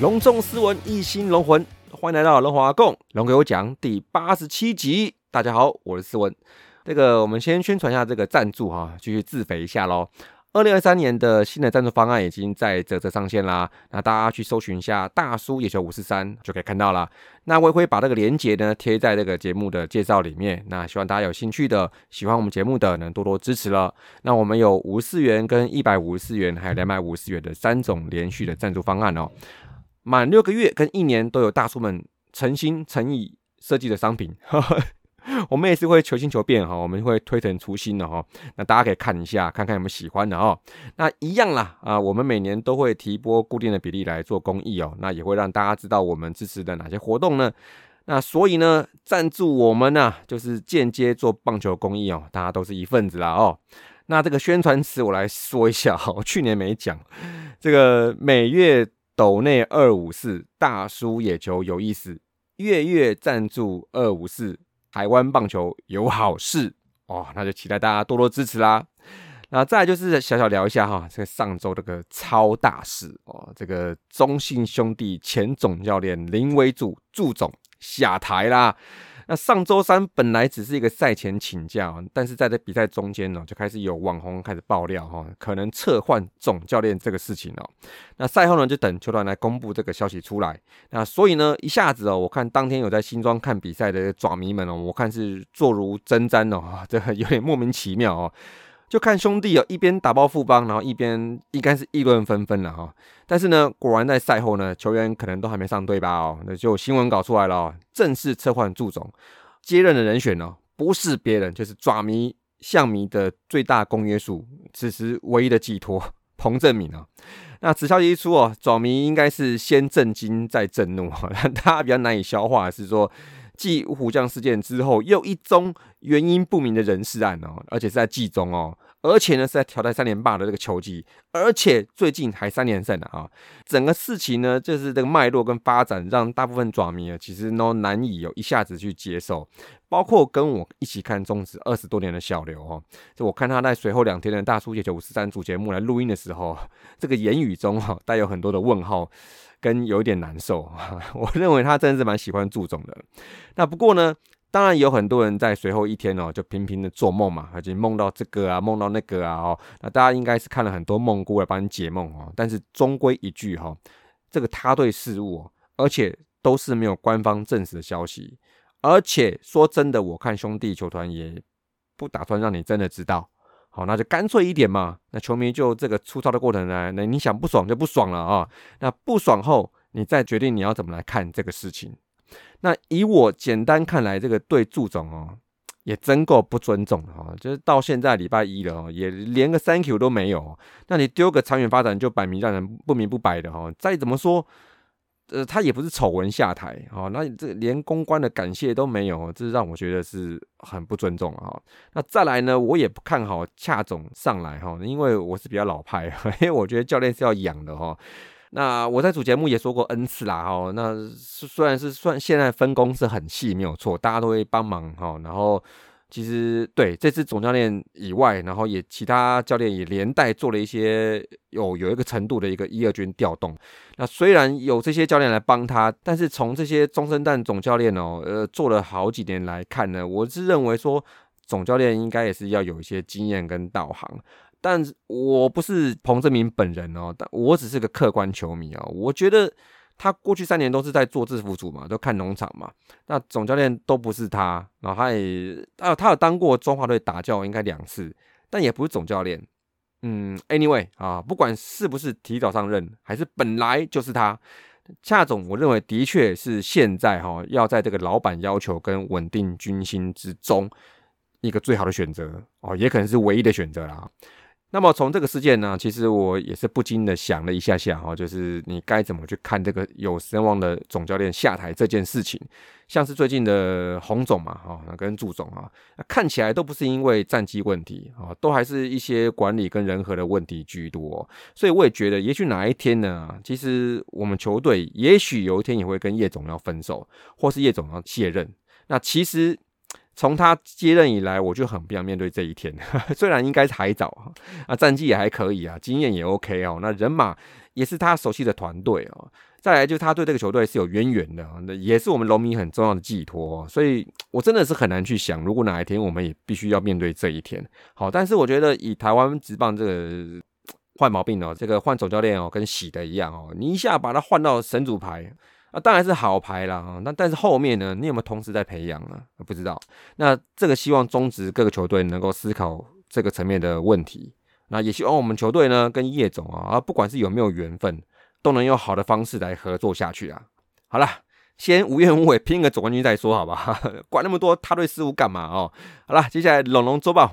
隆重斯文，一心龙魂，欢迎来到龙华共龙给我讲第八十七集。大家好，我是斯文。这个我们先宣传一下这个赞助哈，继续自肥一下喽。二零二三年的新的赞助方案已经在泽泽上线啦，那大家去搜寻一下大叔野球五四三就可以看到了。那我也会把这个链接呢贴在这个节目的介绍里面。那希望大家有兴趣的、喜欢我们节目的，能多多支持了。那我们有五十四元、跟一百五十四元，还有两百五十元的三种连续的赞助方案哦。满六个月跟一年都有大叔们诚心诚意设计的商品，我们也是会求新求变哈，我们会推陈出新的哈，那大家可以看一下，看看有没有喜欢的哈。那一样啦啊，我们每年都会提拨固定的比例来做公益哦，那也会让大家知道我们支持的哪些活动呢？那所以呢，赞助我们呢，就是间接做棒球公益哦，大家都是一份子啦哦。那这个宣传词我来说一下哈，我去年没讲，这个每月。斗内二五四大叔野球有意思，月月赞助二五四台湾棒球有好事哦，那就期待大家多多支持啦。那再就是小小聊一下哈，这个上周这个超大事哦，这个中信兄弟前总教练林伟祖祝总下台啦。那上周三本来只是一个赛前请假，但是在这比赛中间呢，就开始有网红开始爆料哈，可能撤换总教练这个事情哦。那赛后呢，就等球团来公布这个消息出来。那所以呢，一下子哦，我看当天有在新庄看比赛的爪迷们哦，我看是坐如针毡哦，这有点莫名其妙哦。就看兄弟哦，一边打包副帮，然后一边应该是议论纷纷了哈。但是呢，果然在赛后呢，球员可能都还没上队吧哦，那就新闻稿出来了哦，正式撤换祝总接任的人选呢，不是别人，就是爪迷象迷的最大公约数，此时唯一的寄托 彭正明啊。那此消息一出哦，爪迷应该是先震惊再震怒哈，让大家比较难以消化是说。继五虎将事件之后，又一宗原因不明的人事案哦，而且是在季中哦，而且呢是在挑战三连霸的这个球季，而且最近还三连胜了啊！整个事情呢，就是这个脉络跟发展，让大部分爪迷啊，其实都难以有一下子去接受。包括跟我一起看中职二十多年的小刘哦，就我看他在随后两天的大叔解球五十三组节目来录音的时候，这个言语中哈带有很多的问号。跟有点难受，我认为他真的是蛮喜欢祝总的。那不过呢，当然有很多人在随后一天哦，就频频的做梦嘛，而且梦到这个啊，梦到那个啊哦。那大家应该是看了很多梦姑来帮你解梦哦。但是终归一句哈，这个他对事物，而且都是没有官方证实的消息。而且说真的，我看兄弟球团也不打算让你真的知道。好，那就干脆一点嘛。那球迷就这个粗糙的过程呢，那你想不爽就不爽了啊。那不爽后，你再决定你要怎么来看这个事情。那以我简单看来，这个对祝总哦，也真够不尊重的哈。就是到现在礼拜一了哦，也连个 Thank you 都没有。那你丢个长远发展就摆明让人不明不白的哈。再怎么说。呃，他也不是丑闻下台哦，那这连公关的感谢都没有，这让我觉得是很不尊重啊。那再来呢，我也不看好恰总上来哈，因为我是比较老派，因为我觉得教练是要养的哈。那我在主节目也说过 N 次啦哈，那虽然是算现在分工是很细，没有错，大家都会帮忙哈，然后。其实对这次总教练以外，然后也其他教练也连带做了一些有有一个程度的一个一二军调动。那虽然有这些教练来帮他，但是从这些中生代总教练哦，呃，做了好几年来看呢，我是认为说总教练应该也是要有一些经验跟导航。但我不是彭正明本人哦，但我只是个客观球迷哦，我觉得。他过去三年都是在做制服组嘛，都看农场嘛。那总教练都不是他，然后他也啊，他有当过中华队打教，应该两次，但也不是总教练。嗯，anyway 啊，不管是不是提早上任，还是本来就是他，恰总，我认为的确是现在哈，要在这个老板要求跟稳定军心之中，一个最好的选择哦，也可能是唯一的选择啦。那么从这个事件呢，其实我也是不禁的想了一下下哈，就是你该怎么去看这个有声望的总教练下台这件事情？像是最近的洪总嘛，哈，跟祝总啊，看起来都不是因为战绩问题啊，都还是一些管理跟人和的问题居多。所以我也觉得，也许哪一天呢，其实我们球队也许有一天也会跟叶总要分手，或是叶总要卸任。那其实。从他接任以来，我就很不想面对这一天。虽然应该是还早啊，战绩也还可以啊，经验也 OK 哦，那人马也是他熟悉的团队哦。再来就是他对这个球队是有渊源的，那也是我们龙迷很重要的寄托。所以我真的是很难去想，如果哪一天我们也必须要面对这一天。好，但是我觉得以台湾职棒这个坏毛病哦，这个换总教练哦，跟洗的一样哦，你一下把他换到神主牌。啊，当然是好牌了啊！那但是后面呢？你有没有同时在培养呢？不知道。那这个希望中职各个球队能够思考这个层面的问题。那也希望我们球队呢，跟叶总啊，啊，不管是有没有缘分，都能用好的方式来合作下去啊。好了，先无怨无悔拼个总冠军再说，好吧？管那么多他对事务干嘛哦？好了，接下来龙龙周报。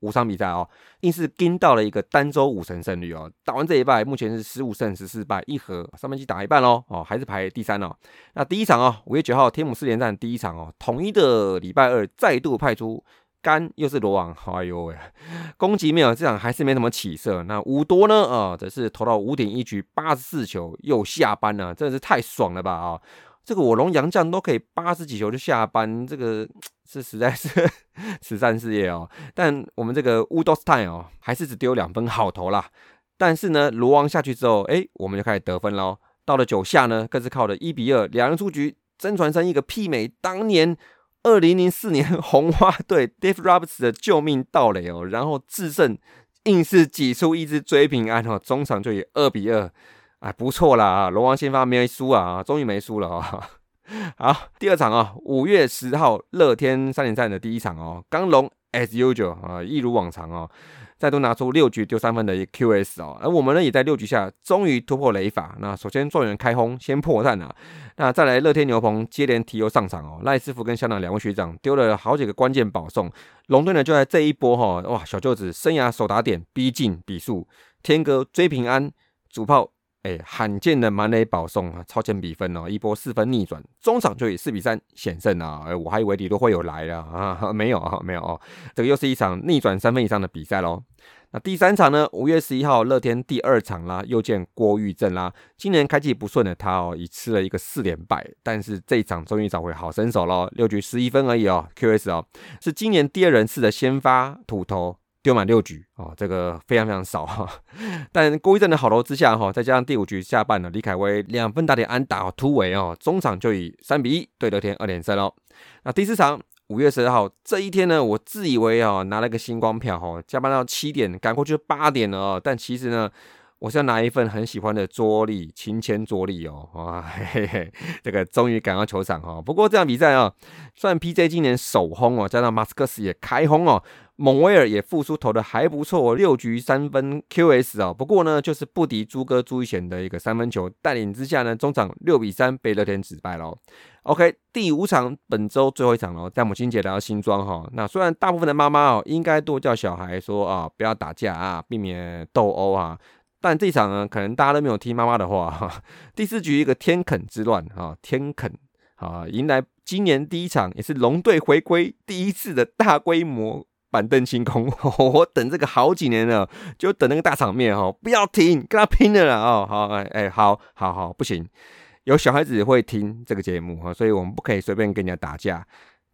五场比赛哦。硬是跟到了一个单周五成胜率哦，打完这一败，目前是十五胜十四败一和，上半季打一半喽哦，还是排第三哦。那第一场哦，五月九号天母四连战第一场哦，统一的礼拜二再度派出干，又是罗网，哎呦喂，攻击没有这场还是没什么起色。那五多呢啊，则是投到五点一局八十四球又下班了，真的是太爽了吧啊！这个我龙洋将都可以八十几球就下班，这个是实在是慈善事业哦。但我们这个乌多斯泰哦，还是只丢两分好投啦。但是呢，罗王下去之后，哎，我们就开始得分喽。到了九下呢，更是靠了一比二两人出局，真传生一个媲美当年二零零四年 红花队 Dave Roberts 的救命盗垒哦，然后制胜，硬是挤出一支追平安哦，中场就以二比二。哎，不错啦！龙王先发没输啊，终于没输了啊！好，第二场啊，五月十号乐天三连战的第一场哦，刚龙 as usual 啊，一如往常哦，再度拿出六局丢三分的 QS 哦，而我们呢也在六局下终于突破雷法。那首先状元开轰，先破蛋啊！那再来乐天牛棚接连提油上场哦，赖师傅跟香港两位学长丢了好几个关键保送，龙队呢就在这一波哈，哇，小舅子生涯首打点逼近比数，天哥追平安主炮。哎，罕见的满垒保送啊，超前比分哦，一波四分逆转，中场就以四比三险胜啊！哎，我还以为李多会有来了啊，没有啊，没有哦，这个又是一场逆转三分以上的比赛喽。那第三场呢？五月十一号，乐天第二场啦，又见郭玉正啦。今年开季不顺的他哦，已吃了一个四连败，但是这一场终于找回好身手喽，六局十一分而已哦，QS 哦，是今年第二人次的先发土头。丢满六局哦，这个非常非常少哈。但郭一正的好投之下哈，再加上第五局下半呢，李凯威两分打点安打突围哦，中场就以三比一对乐天二连胜喽。那第四场五月十二号这一天呢，我自以为啊拿了个星光票哈，加班到七点赶过去八点了哦，但其实呢。我是要拿一份很喜欢的桌历，亲签桌历哦，哇，嘿嘿，这个终于赶到球场哈。不过这场比赛啊，虽然 PJ 今年首轰哦，加上马斯克斯也开轰哦，蒙威尔也复出投的还不错，六局三分 QS 哦。不过呢，就是不敌朱哥朱一贤的一个三分球带领之下呢，中场六比三被乐天止败喽。OK，第五场本周最后一场喽，在母亲节来到新庄哈。那虽然大部分的妈妈哦，应该多叫小孩说啊，不要打架啊，避免斗殴啊。但这场呢，可能大家都没有听妈妈的话哈。第四局一个天肯之乱啊，天肯啊，迎来今年第一场，也是龙队回归第一次的大规模板凳清空。我等这个好几年了，就等那个大场面哈，不要停，跟他拼了啦哦。好，哎哎，好好好，不行，有小孩子会听这个节目哈，所以我们不可以随便跟人家打架。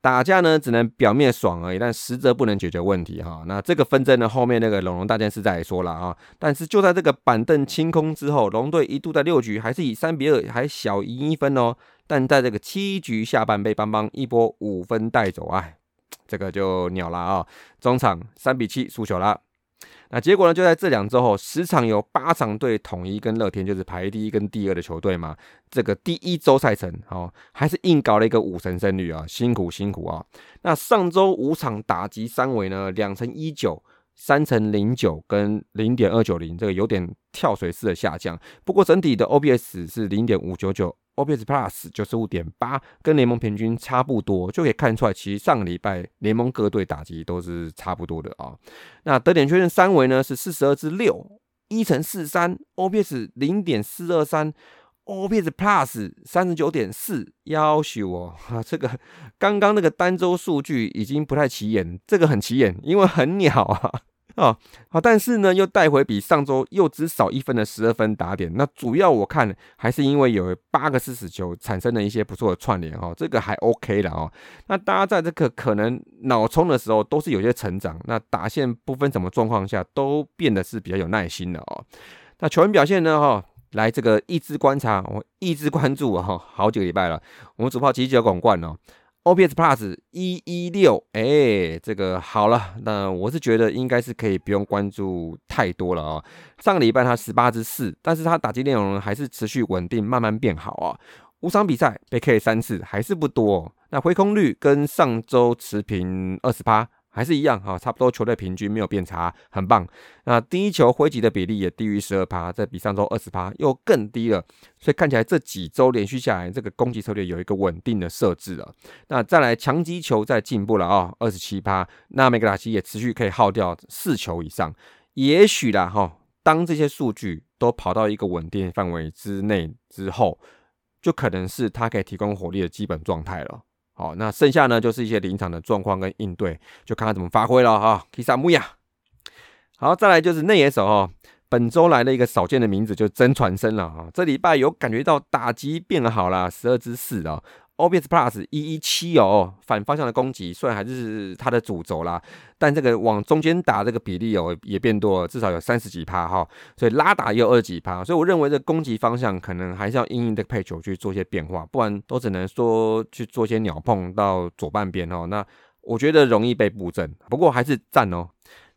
打架呢，只能表面爽而已，但实则不能解决问题哈。那这个纷争呢，后面那个龙龙大件事再说了啊。但是就在这个板凳清空之后，龙队一度在六局还是以三比二还小赢一分哦。但在这个七局下半被邦邦一波五分带走啊，这个就鸟了啊！中场三比七输球了。那结果呢？就在这两周后，十场有八场对统一跟乐天，就是排第一跟第二的球队嘛。这个第一周赛程，哦，还是硬搞了一个五成胜率啊，辛苦辛苦啊。那上周五场打击三围呢，两成一九。三乘零九跟零点二九零，这个有点跳水式的下降。不过整体的 OBS 是零点五九九 OPS Plus 九十五点八，跟联盟平均差不多，就可以看出来，其实上个礼拜联盟各队打击都是差不多的啊。那得点确认三维呢是四十二至六，一乘四三，OPS 零点四二三。OPS Plus 三十九点四，要求哦，哈，这个刚刚那个单周数据已经不太起眼，这个很起眼，因为很鸟啊，哦，好，但是呢，又带回比上周又只少一分的十二分打点，那主要我看还是因为有八个四死球产生了一些不错的串联哦，这个还 OK 的哦，那大家在这个可能脑冲的时候都是有些成长，那打线不分什么状况下都变得是比较有耐心的哦，那球员表现呢，哈。来这个一直观察，我一直关注啊，好几个礼拜了。我们主炮急急广冠哦，OPS Plus 一一六，哎，这个好了。那我是觉得应该是可以不用关注太多了啊。上个礼拜他十八支四，但是他打击内容还是持续稳定，慢慢变好啊。五场比赛被 K 三次，还是不多。那回空率跟上周持平二十八。还是一样哈，差不多球队平均没有变差，很棒。那第一球挥击的比例也低于十二趴，这比上周二十趴又更低了。所以看起来这几周连续下来，这个攻击策略有一个稳定的设置了。那再来强击球在进步了啊，二十七趴。那梅格拉奇也持续可以耗掉四球以上。也许啦哈，当这些数据都跑到一个稳定范围之内之后，就可能是他可以提供火力的基本状态了。好，那剩下呢就是一些临场的状况跟应对，就看他怎么发挥了哈。k i s a m u y a 好，再来就是内野手哦，本周来了一个少见的名字，就真传声了哈。这礼拜有感觉到打击变好了，十二之四啊。OBS Plus 一一七哦，反方向的攻击虽然还是它的主轴啦，但这个往中间打这个比例哦也变多了，至少有三十几趴哈，所以拉打也有二十几趴，所以我认为这攻击方向可能还是要因应这个配球去做一些变化，不然都只能说去做一些鸟碰到左半边哦，那我觉得容易被布阵，不过还是赞哦。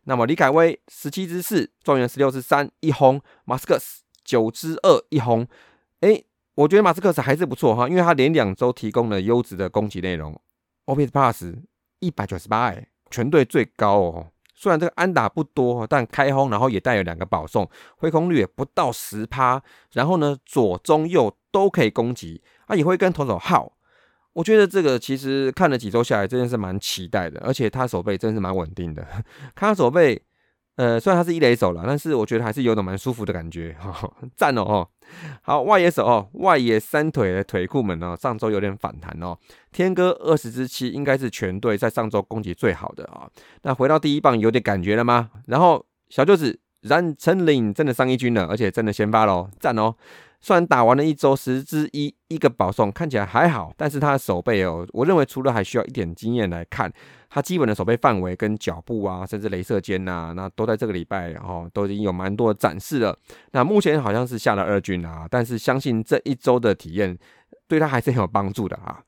那么李凯威十七支四，状元十六支三一轰，马斯克九支二一轰，哎。我觉得马斯克斯还是不错哈，因为他连两周提供了优质的攻击内容，OPS Plus 一百九十八哎，全队最高哦。虽然这个安打不多，但开轰然后也带有两个保送，挥空率也不到十趴。然后呢，左中右都可以攻击，啊也会跟投手耗。我觉得这个其实看了几周下来，真的是蛮期待的，而且他手背真是蛮稳定的。看 他手背，呃，虽然他是一雷手了，但是我觉得还是有种蛮舒服的感觉，赞哦。好，外野手哦，外野三腿的腿库们哦，上周有点反弹哦。天哥二十支七，应该是全队在上周攻击最好的啊。那回到第一棒有点感觉了吗？然后小舅子冉成林真的上一军了，而且真的先发喽，赞哦。虽然打完了一周十之一一个保送，看起来还好，但是他的手背哦，我认为除了还需要一点经验来看，他基本的手背范围跟脚步啊，甚至镭射肩呐，那都在这个礼拜哦，都已经有蛮多的展示了。那目前好像是下了二军啊，但是相信这一周的体验对他还是很有帮助的啊。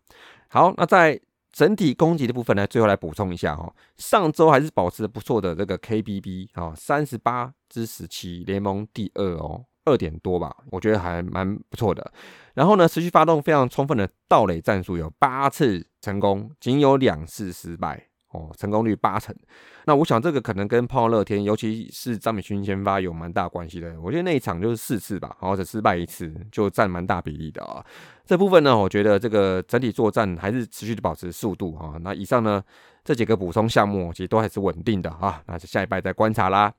好，那在整体攻击的部分呢，最后来补充一下哈，上周还是保持不错的这个 KBB 啊，三十八之十七，联盟第二哦。二点多吧，我觉得还蛮不错的。然后呢，持续发动非常充分的盗垒战术，有八次成功，仅有两次失败哦，成功率八成。那我想这个可能跟泡乐天，尤其是张美勋先发有蛮大关系的。我觉得那一场就是四次吧，或者失败一次，就占蛮大比例的啊。这部分呢，我觉得这个整体作战还是持续的保持速度哈。那以上呢这几个补充项目，其实都还是稳定的啊。那就下一拜再观察啦。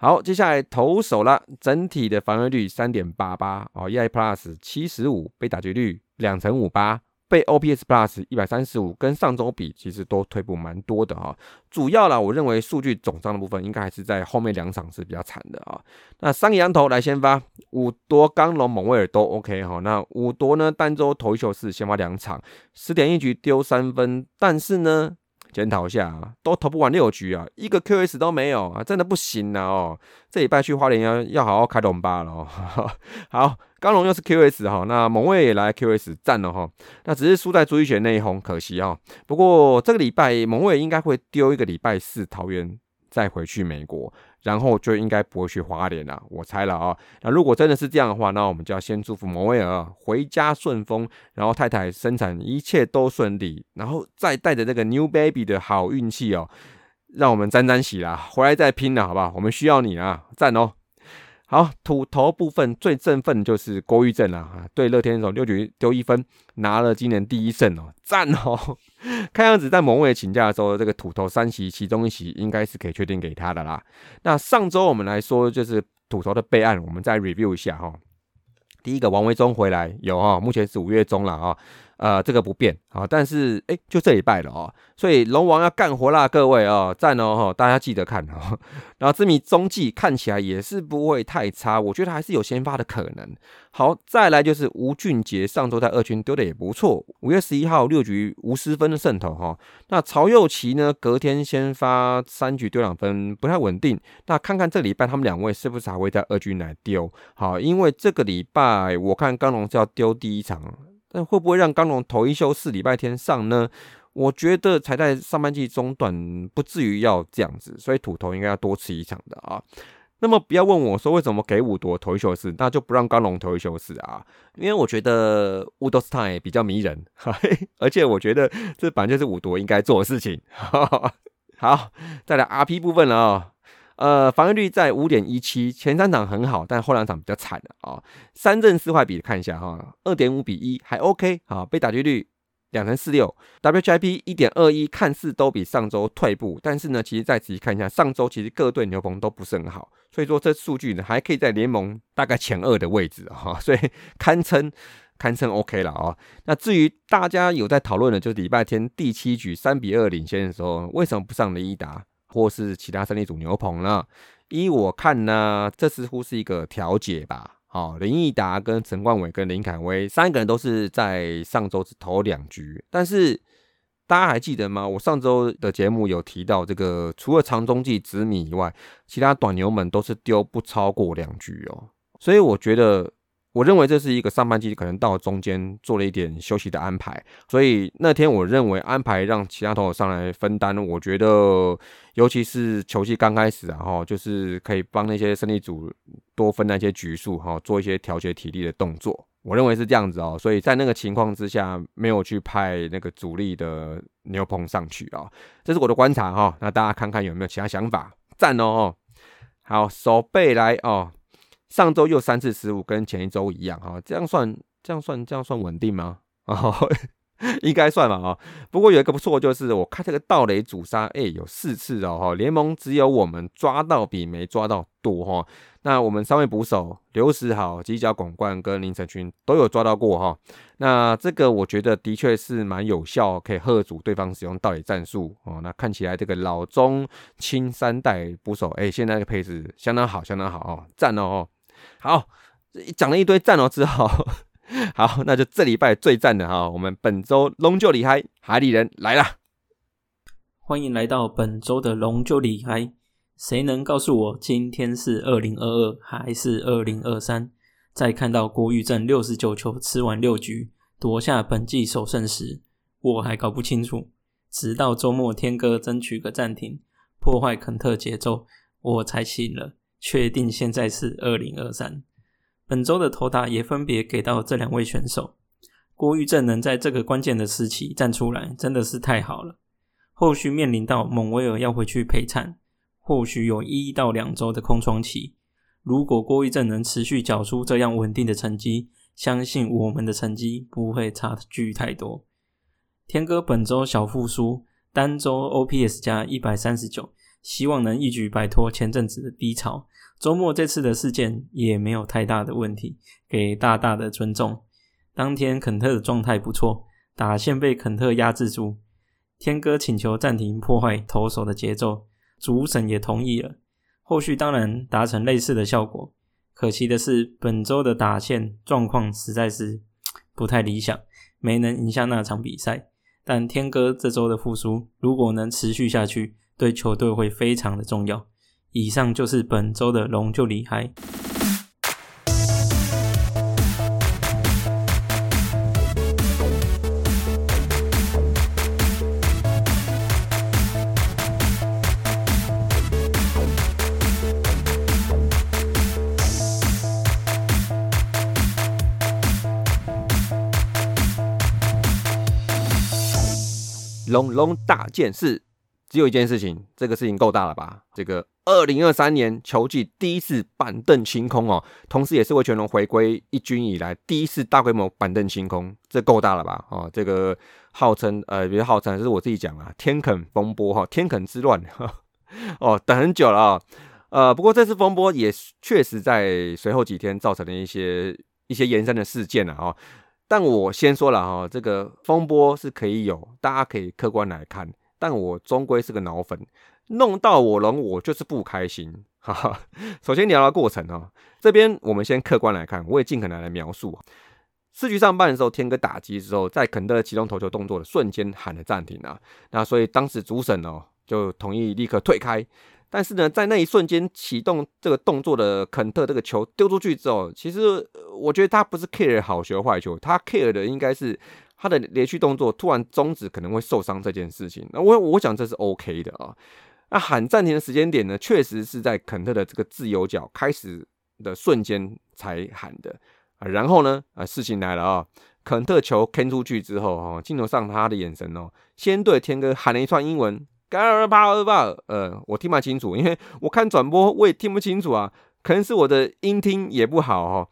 好，接下来投手了，整体的防御率三点八八哦，EI Plus 七十五，被打击率两成五八，被 OPS Plus 一百三十五，跟上周比其实都退步蛮多的哈。主要啦，我认为数据总账的部分应该还是在后面两场是比较惨的啊。那三个羊头来先发，五夺、刚龙、蒙威尔都 OK 哈。那五夺呢，单周头球是先发两场，十点一局丢三分，但是呢。检讨一下啊，都投不完六局啊，一个 QS 都没有啊，真的不行了哦。这礼拜去花莲要要好好开龙吧了哦。好，刚龙又是 QS 哈，那蒙卫也来 QS 战了哈，那只是输在朱一璇那一红，可惜哦。不过这个礼拜蒙卫应该会丢一个礼拜四桃园，再回去美国，然后就应该不会去花莲了，我猜了啊。那如果真的是这样的话，那我们就要先祝福摩威尔回家顺风，然后太太生产一切都顺利，然后再带着这个 new baby 的好运气哦，让我们沾沾喜啦，回来再拼了，好不好？我们需要你啊，赞哦！好，土头部分最振奋就是郭玉正了啊，对乐天手六局丢一分，拿了今年第一胜哦，赞哦！看样子在蒙伟请假的时候，这个土头三席其中一席应该是可以确定给他的啦。那上周我们来说，就是土头的备案，我们再 review 一下哈。第一个王维忠回来有哈，目前是五月中了啊。呃，这个不变啊，但是哎，就这礼拜了哦，所以龙王要干活啦，各位哦，赞哦哈，大家记得看哦。然后这米中继看起来也是不会太差，我觉得还是有先发的可能。好，再来就是吴俊杰上周在二军丢的也不错，五月十一号六局无失分的胜投哈。那曹佑琪呢，隔天先发三局丢两分，不太稳定。那看看这礼拜他们两位是不是还会在二军来丢？好，因为这个礼拜我看刚龙是要丢第一场。但会不会让刚龙头一休四礼拜天上呢？我觉得才在上半季中段，不至于要这样子，所以土头应该要多吃一场的啊。那么不要问我说为什么给五夺头一休四，那就不让刚龙头一休四啊，因为我觉得乌多斯泰比较迷人，而且我觉得这本来就是五夺应该做的事情。好，再来 RP 部分了啊。呃，防御率在五点一七，前三场很好，但后两场比较惨了啊。三正四坏比看一下哈，二点五比一还 OK 啊。被打击率两成四六，WHIP 一点二一，看似都比上周退步，但是呢，其实再仔细看一下，上周其实各队牛棚都不是很好，所以说这数据呢还可以在联盟大概前二的位置哈，所以堪称堪称 OK 了啊。那至于大家有在讨论的，就是礼拜天第七局三比二领先的时候，为什么不上雷伊达？或是其他胜利组牛棚呢？依我看呢，这似乎是一个调解吧。好，林毅达跟陈冠伟跟林凯威三个人都是在上周只投两局，但是大家还记得吗？我上周的节目有提到，这个除了长中继紫米以外，其他短牛们都是丢不超过两局哦。所以我觉得。我认为这是一个上半季可能到中间做了一点休息的安排，所以那天我认为安排让其他投手上来分担，我觉得尤其是球季刚开始啊，哈，就是可以帮那些胜利组多分那些局数，哈，做一些调节体力的动作。我认为是这样子哦，所以在那个情况之下，没有去派那个主力的牛棚上去啊，这是我的观察哈。那大家看看有没有其他想法？赞哦，好，手背来哦。上周又三次失误，跟前一周一样哈，这样算这样算这样算稳定吗？哦，应该算吧啊。不过有一个不错，就是我看这个盗雷主杀，哎，有四次哦哈，联盟只有我们抓到比没抓到多哈。那我们三位捕手刘石豪、犄角广冠跟林成群都有抓到过哈。那这个我觉得的确是蛮有效，可以喝阻对方使用盗雷战术哦。那看起来这个老中青三代捕手，哎，现在的配置相当好，相当好哦，赞哦。好，讲了一堆赞哦之后，好，那就这礼拜最赞的哈，我们本周龙就厉害，海里人来了，欢迎来到本周的龙就厉害。谁能告诉我今天是二零二二还是二零二三？在看到郭玉正六十九球吃完六局夺下本季首胜时，我还搞不清楚。直到周末天哥争取个暂停，破坏肯特节奏，我才醒了。确定现在是二零二三，本周的投打也分别给到这两位选手。郭玉正能在这个关键的时期站出来，真的是太好了。后续面临到蒙威尔要回去陪产，或许有一到两周的空窗期。如果郭玉正能持续缴出这样稳定的成绩，相信我们的成绩不会差距太多。天哥本周小复苏，单周 OPS 加一百三十九。希望能一举摆脱前阵子的低潮。周末这次的事件也没有太大的问题，给大大的尊重。当天肯特的状态不错，打线被肯特压制住。天哥请求暂停破坏投手的节奏，主审也同意了。后续当然达成类似的效果。可惜的是，本周的打线状况实在是不太理想，没能赢下那场比赛。但天哥这周的复苏，如果能持续下去，对球队会非常的重要。以上就是本周的龙就厉害。龙龙大件事。只有一件事情，这个事情够大了吧？这个二零二三年球季第一次板凳清空哦，同时也是魏全龙回归一军以来第一次大规模板凳清空，这够大了吧？哦，这个号称呃，别号称，是我自己讲啊，天肯风波哈，天肯之乱 哦，等很久了啊。呃，不过这次风波也确实在随后几天造成了一些一些延伸的事件了哦。但我先说了哈，这个风波是可以有，大家可以客观来看。但我终归是个脑粉，弄到我龙，我就是不开心。哈哈。首先聊聊过程啊，这边我们先客观来看，我也尽可能来描述。四局上半的时候，天哥打击之后，在肯特启动投球动作的瞬间喊了暂停啊。那所以当时主审哦就同意立刻退开。但是呢，在那一瞬间启动这个动作的肯特，这个球丢出去之后，其实我觉得他不是 care 好球坏球，他 care 的应该是他的连续动作突然终止可能会受伤这件事情。那我我想这是 OK 的啊。那喊暂停的时间点呢，确实是在肯特的这个自由脚开始的瞬间才喊的啊。然后呢，啊，事情来了啊，肯特球 K 出去之后啊，镜头上他的眼神哦，先对天哥喊了一串英文。嘎尔巴尔巴，呃，我听不清楚，因为我看转播我也听不清楚啊，可能是我的音听也不好哦。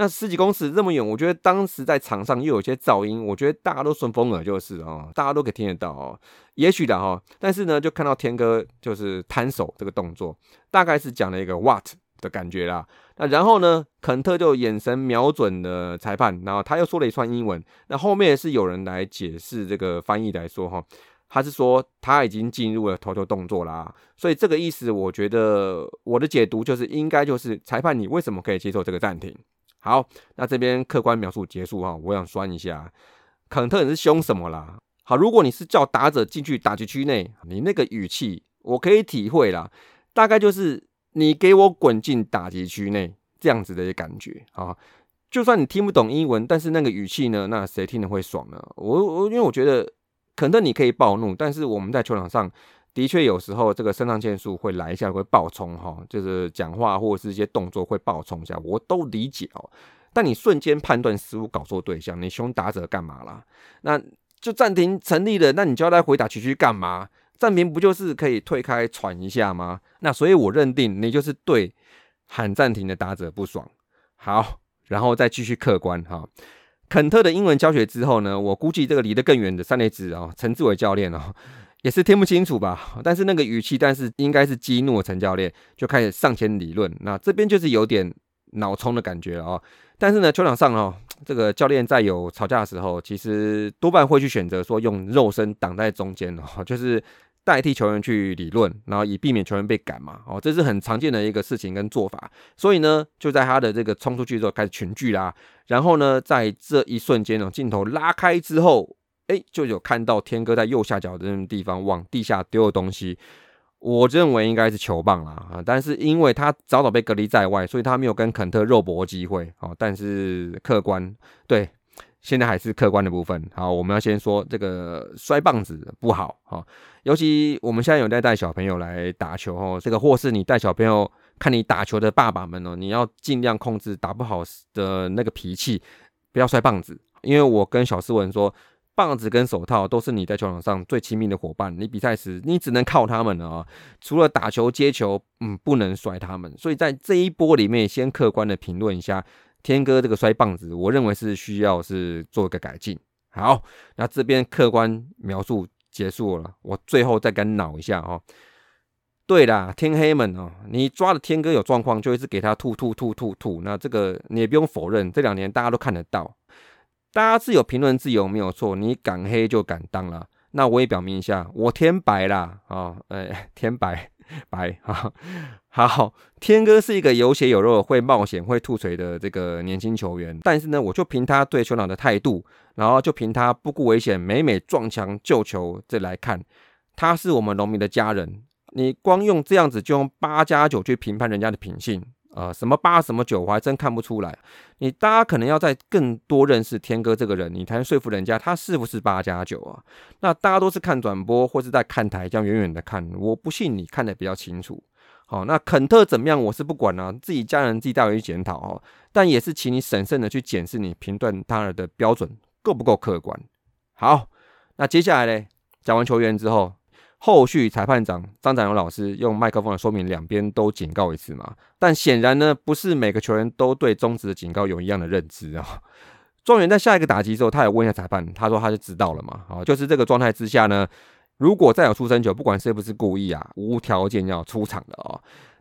那十几公尺这么远，我觉得当时在场上又有些噪音，我觉得大家都顺风耳就是哦，大家都可以听得到哦。也许的哈，但是呢，就看到天哥就是摊手这个动作，大概是讲了一个 what 的感觉啦。那然后呢，肯特就眼神瞄准了裁判，然后他又说了一串英文，那后面是有人来解释这个翻译来说哈。他是说他已经进入了投球动作啦，所以这个意思，我觉得我的解读就是应该就是裁判，你为什么可以接受这个暂停？好，那这边客观描述结束哈，我想酸一下，肯特你是凶什么啦？好，如果你是叫打者进去打击区内，你那个语气我可以体会啦，大概就是你给我滚进打击区内这样子的一个感觉啊。就算你听不懂英文，但是那个语气呢，那谁听了会爽呢？我我因为我觉得。肯特你可以暴怒，但是我们在球场上的确有时候这个肾上腺素会来一下，会爆冲哈，就是讲话或者是一些动作会爆冲一下，我都理解哦。但你瞬间判断失误，搞错对象，你凶打者干嘛啦？那就暂停成立了，那你就要来回答区区干嘛？暂停不就是可以退开喘一下吗？那所以我认定你就是对喊暂停的打者不爽。好，然后再继续客观哈。肯特的英文教学之后呢，我估计这个离得更远的三垒子啊，陈志伟教练哦，也是听不清楚吧？但是那个语气，但是应该是激怒了陈教练，就开始上前理论。那这边就是有点脑冲的感觉了哦。但是呢，球场上哦，这个教练在有吵架的时候，其实多半会去选择说用肉身挡在中间哦，就是。代替球员去理论，然后以避免球员被赶嘛，哦，这是很常见的一个事情跟做法。所以呢，就在他的这个冲出去之后开始群聚啦，然后呢，在这一瞬间呢，镜头拉开之后，哎，就有看到天哥在右下角的那地方往地下丢的东西。我认为应该是球棒啦，啊，但是因为他早早被隔离在外，所以他没有跟肯特肉搏机会。哦，但是客观对。现在还是客观的部分，好，我们要先说这个摔棒子不好哈，尤其我们现在有在带小朋友来打球哦，这个或是你带小朋友看你打球的爸爸们哦，你要尽量控制打不好的那个脾气，不要摔棒子，因为我跟小斯文说，棒子跟手套都是你在球场上最亲密的伙伴，你比赛时你只能靠他们了啊，除了打球接球，嗯，不能摔他们，所以在这一波里面，先客观的评论一下。天哥这个摔棒子，我认为是需要是做一个改进。好，那这边客观描述结束了，我最后再跟脑一下哦。对啦，天黑们哦，你抓的天哥有状况，就一直给他吐吐吐吐吐。那这个你也不用否认，这两年大家都看得到，大家自有评论自由没有错，你敢黑就敢当了。那我也表明一下，我天白啦啊，哎，天白。白哈好，天哥是一个有血有肉、会冒险、会吐水的这个年轻球员。但是呢，我就凭他对球场的态度，然后就凭他不顾危险、每每撞墙救球这来看，他是我们农民的家人。你光用这样子就用八加九去评判人家的品性。呃，什么八什么九，我还真看不出来。你大家可能要在更多认识天哥这个人，你才能说服人家他是不是八加九啊？那大家都是看转播或是在看台这样远远的看，我不信你看的比较清楚。好，那肯特怎么样，我是不管啊，自己家人自己带回去检讨哦。但也是请你审慎的去检视你评断他人的标准够不够客观。好，那接下来呢，讲完球员之后，后续裁判长张展荣老师用麦克风来说明两边都警告一次嘛。但显然呢，不是每个球员都对中止的警告有一样的认知啊。状元在下一个打击之后，他也问一下裁判，他说他就知道了嘛。啊，就是这个状态之下呢，如果再有出生球，不管是不是故意啊，无条件要出场的哦。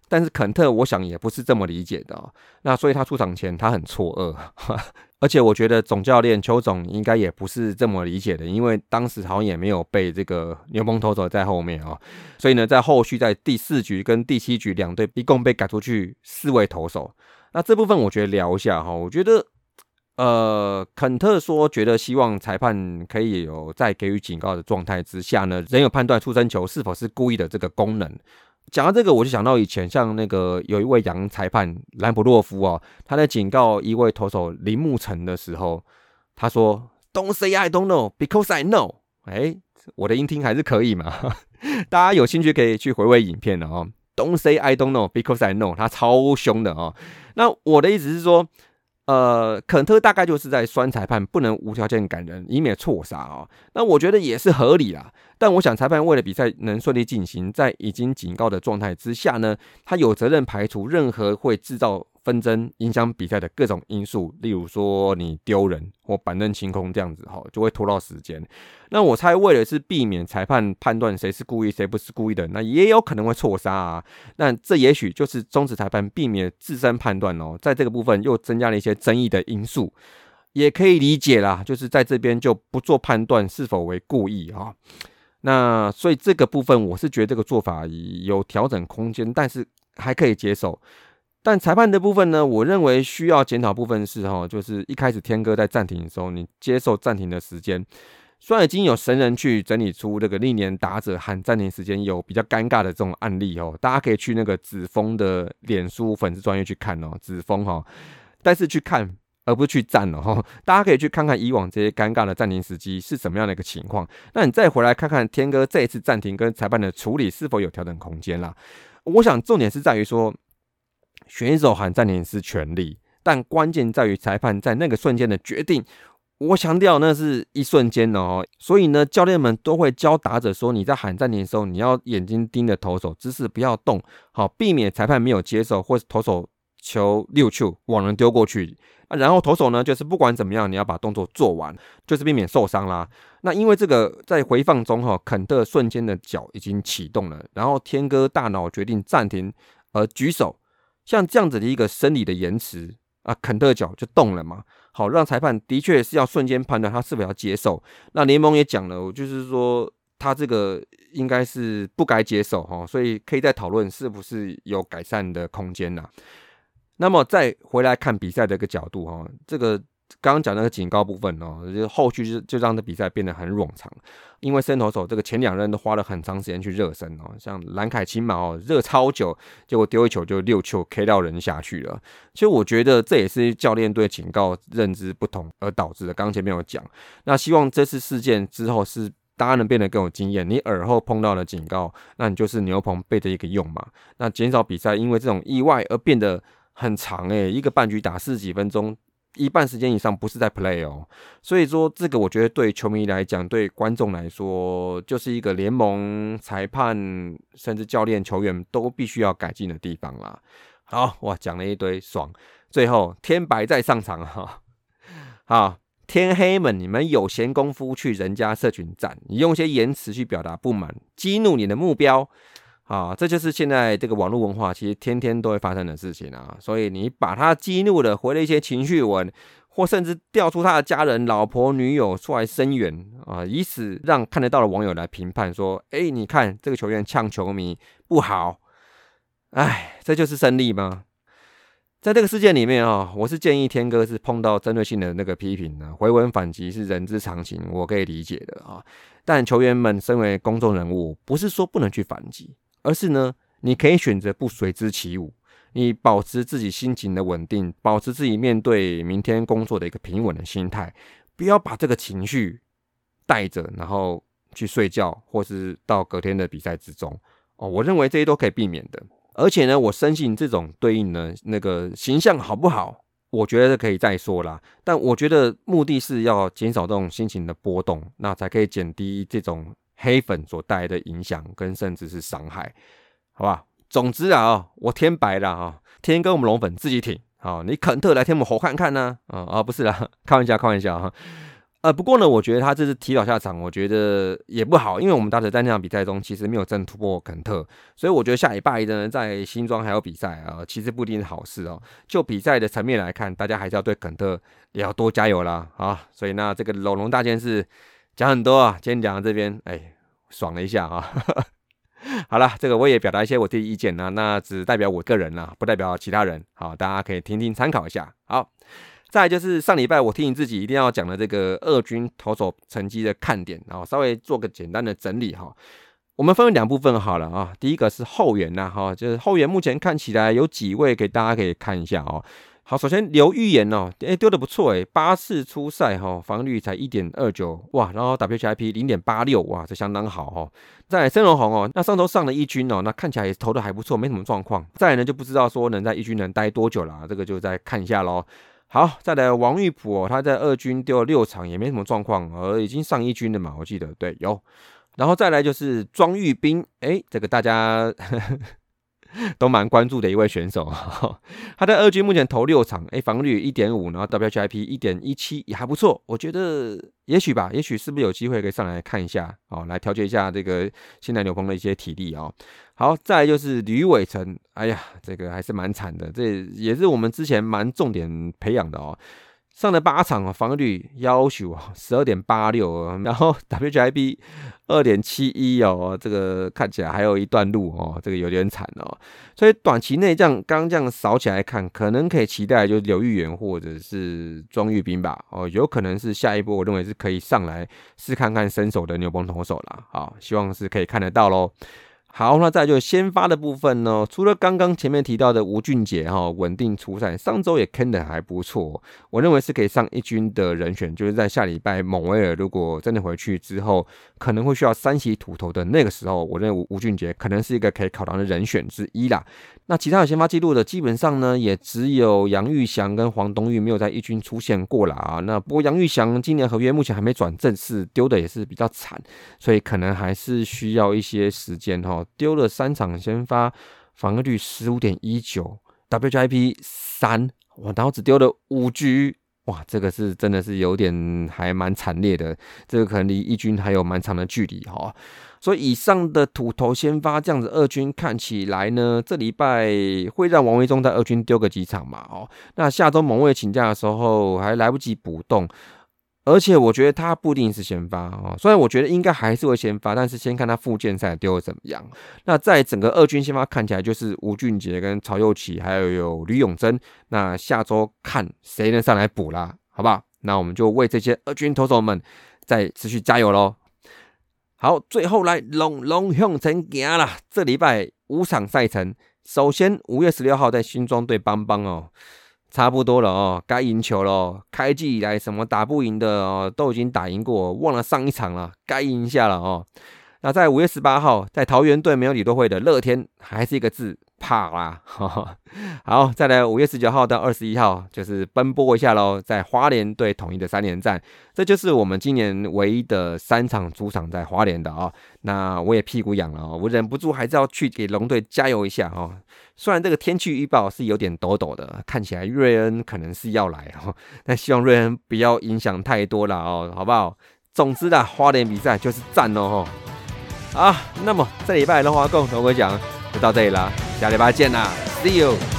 但是肯特，我想也不是这么理解的哦。那所以他出场前，他很错愕。而且我觉得总教练邱总应该也不是这么理解的，因为当时好像也没有被这个牛棚投手在后面啊，所以呢，在后续在第四局跟第七局两队一共被赶出去四位投手。那这部分我觉得聊一下哈，我觉得呃，肯特说觉得希望裁判可以有在给予警告的状态之下呢，仍有判断出生球是否是故意的这个功能。讲到这个，我就想到以前像那个有一位洋裁判兰普洛夫哦，他在警告一位投手林木成的时候，他说：“Don't say I don't know because I know。”哎，我的音听还是可以嘛？大家有兴趣可以去回味影片的哦。“Don't say I don't know because I know。”他超凶的哦。那我的意思是说。呃，肯特大概就是在酸裁判不能无条件感人，以免错杀哦。那我觉得也是合理啦。但我想裁判为了比赛能顺利进行，在已经警告的状态之下呢，他有责任排除任何会制造。纷争影响比赛的各种因素，例如说你丢人或板凳清空这样子，哈，就会拖到时间。那我猜为了是避免裁判判断谁是故意谁不是故意的，那也有可能会错杀啊。那这也许就是终止裁判避免自身判断哦，在这个部分又增加了一些争议的因素，也可以理解啦。就是在这边就不做判断是否为故意啊。那所以这个部分我是觉得这个做法有调整空间，但是还可以接受。但裁判的部分呢？我认为需要检讨部分是哈，就是一开始天哥在暂停的时候，你接受暂停的时间，虽然已经有神人去整理出这个历年打者喊暂停时间有比较尴尬的这种案例哦，大家可以去那个子峰的脸书粉丝专业去看哦，子峰哈，但是去看而不是去站了哈，大家可以去看看以往这些尴尬的暂停时机是什么样的一个情况，那你再回来看看天哥这一次暂停跟裁判的处理是否有调整空间啦？我想重点是在于说。选手喊暂停是权利，但关键在于裁判在那个瞬间的决定。我强调那是一瞬间哦，所以呢，教练们都会教打者说：你在喊暂停的时候，你要眼睛盯着投手，姿势不要动，好避免裁判没有接受，或是投手球六球往人丢过去啊。然后投手呢，就是不管怎么样，你要把动作做完，就是避免受伤啦。那因为这个在回放中哈，肯特瞬间的脚已经启动了，然后天哥大脑决定暂停而举手。像这样子的一个生理的延迟啊，肯特脚就动了嘛，好让裁判的确是要瞬间判断他是否要接受。那联盟也讲了，就是说他这个应该是不该接受哈，所以可以再讨论是不是有改善的空间呐。那么再回来看比赛的一个角度哈，这个。刚刚讲那个警告部分哦，就后续就就让这比赛变得很冗长，因为伸投手这个前两任都花了很长时间去热身哦，像蓝凯青嘛哦，热超久，结果丢一球就六球 K 到人下去了。其实我觉得这也是教练对警告认知不同而导致的。刚刚前面有讲，那希望这次事件之后是大家能变得更有经验，你耳后碰到了警告，那你就是牛棚背着一个用嘛，那减少比赛因为这种意外而变得很长诶，一个半局打四十几分钟。一半时间以上不是在 play 哦，所以说这个我觉得对球迷来讲，对观众来说，就是一个联盟裁判甚至教练球员都必须要改进的地方啦。好哇，讲了一堆爽，最后天白再上场哈。好，天黑们，你们有闲工夫去人家社群站，你用些言辞去表达不满，激怒你的目标。啊，这就是现在这个网络文化，其实天天都会发生的事情啊。所以你把他激怒了，回了一些情绪文，或甚至调出他的家人、老婆、女友出来声援啊，以此让看得到的网友来评判说：哎，你看这个球员呛球迷不好。哎，这就是胜利吗？在这个事件里面啊，我是建议天哥是碰到针对性的那个批评呢，回文反击是人之常情，我可以理解的啊。但球员们身为公众人物，不是说不能去反击。而是呢，你可以选择不随之起舞，你保持自己心情的稳定，保持自己面对明天工作的一个平稳的心态，不要把这个情绪带着，然后去睡觉，或是到隔天的比赛之中。哦，我认为这些都可以避免的。而且呢，我深信这种对应的那个形象好不好，我觉得可以再说啦。但我觉得目的是要减少这种心情的波动，那才可以减低这种。黑粉所带来的影响跟甚至是伤害，好吧？总之啊，我天白了啊，天跟我们龙粉自己挺，好，你肯特来天我们猴看看呢？啊啊，不是啦，开玩笑，开玩笑哈。呃，不过呢，我觉得他这次提早下场，我觉得也不好，因为我们打者在那场比赛中其实没有真突破肯特，所以我觉得下礼拜呢，在新庄还有比赛啊，其实不一定是好事哦。就比赛的层面来看，大家还是要对肯特也要多加油啦啊！所以那这个龙龙大件事讲很多啊，今天讲到这边，哎，爽了一下啊。好了，这个我也表达一些我自己意见呢，那只代表我个人啦，不代表其他人。好，大家可以听听参考一下。好。再就是上礼拜我提醒自己一定要讲的这个二军投手成绩的看点，然后稍微做个简单的整理哈。我们分为两部分好了啊。第一个是后援呐哈，就是后援目前看起来有几位给大家可以看一下哦。好，首先刘玉言哦，哎丢的不错哎，八次出赛哈，防率才一点二九哇，然后 WHIP 零点八六哇，这相当好哈。再申荣宏哦，那上周上了一军哦，那看起来也投的还不错，没什么状况。再来呢就不知道说能在一军能待多久了，这个就再看一下喽。好，再来王玉普哦，他在二军丢了六场，也没什么状况，而已经上一军了嘛，我记得对有。然后再来就是庄玉斌，哎，这个大家。都蛮关注的一位选手，他在二军目前投六场，哎，防率一点五，然后 WHIP 一点一七也还不错，我觉得也许吧，也许是不是有机会可以上来看一下，哦，来调节一下这个现在牛棚的一些体力哦。好，再就是吕伟成，哎呀，这个还是蛮惨的，这也是我们之前蛮重点培养的哦。上了八场啊，防御率要求啊十二点八六，然后 WHIP 二点七一哦，这个看起来还有一段路哦，这个有点惨哦。所以短期内这样刚这样扫起来看，可能可以期待就是刘玉元或者是庄玉斌吧，哦，有可能是下一波，我认为是可以上来试看看身手的牛棚投手了，好，希望是可以看得到喽。好，那再就先发的部分呢？除了刚刚前面提到的吴俊杰哈，稳定出赛，上周也坑的还不错，我认为是可以上一军的人选，就是在下礼拜蒙威尔如果真的回去之后，可能会需要三喜土头的那个时候，我认为吴俊杰可能是一个可以考量的人选之一啦。那其他有先发记录的，基本上呢，也只有杨玉祥跟黄东玉没有在一军出现过了啊。那不过杨玉祥今年合约目前还没转正式，丢的也是比较惨，所以可能还是需要一些时间哈。丢了三场先发，防御率十五点一九，WIP 三，哇，然后只丢了五局，哇，这个是真的是有点还蛮惨烈的，这个可能离一军还有蛮长的距离哈。所以以上的土头先发这样子，二军看起来呢，这礼拜会让王维忠在二军丢个几场嘛？哦，那下周蒙卫请假的时候还来不及补动，而且我觉得他不一定是先发哦，虽然我觉得应该还是会先发，但是先看他复健赛丢的怎么样。那在整个二军先发看起来就是吴俊杰跟曹佑启，还有有吕永贞。那下周看谁能上来补啦，好不好？那我们就为这些二军投手们再持续加油喽。好，最后来龙龙向前行啦！这礼拜五场赛程，首先五月十六号在新庄对邦邦哦，差不多了哦，该赢球了。哦开季以来什么打不赢的哦，都已经打赢过，忘了上一场了，该赢下了哦。那在五月十八号，在桃园队没有李多惠的乐天，还是一个字。怕啦，好，再来五月十九号到二十一号，就是奔波一下喽，在花莲对统一的三连战，这就是我们今年唯一的三场主场在花莲的啊。那我也屁股痒了哦，我忍不住还是要去给龙队加油一下哦。虽然这个天气预报是有点抖抖的，看起来瑞恩可能是要来哦，但希望瑞恩不要影响太多了哦，好不好？总之啦花莲比赛就是赞哦啊。那么这礼拜龙华，共同会讲就到这里了。下礼拜见啦，See you。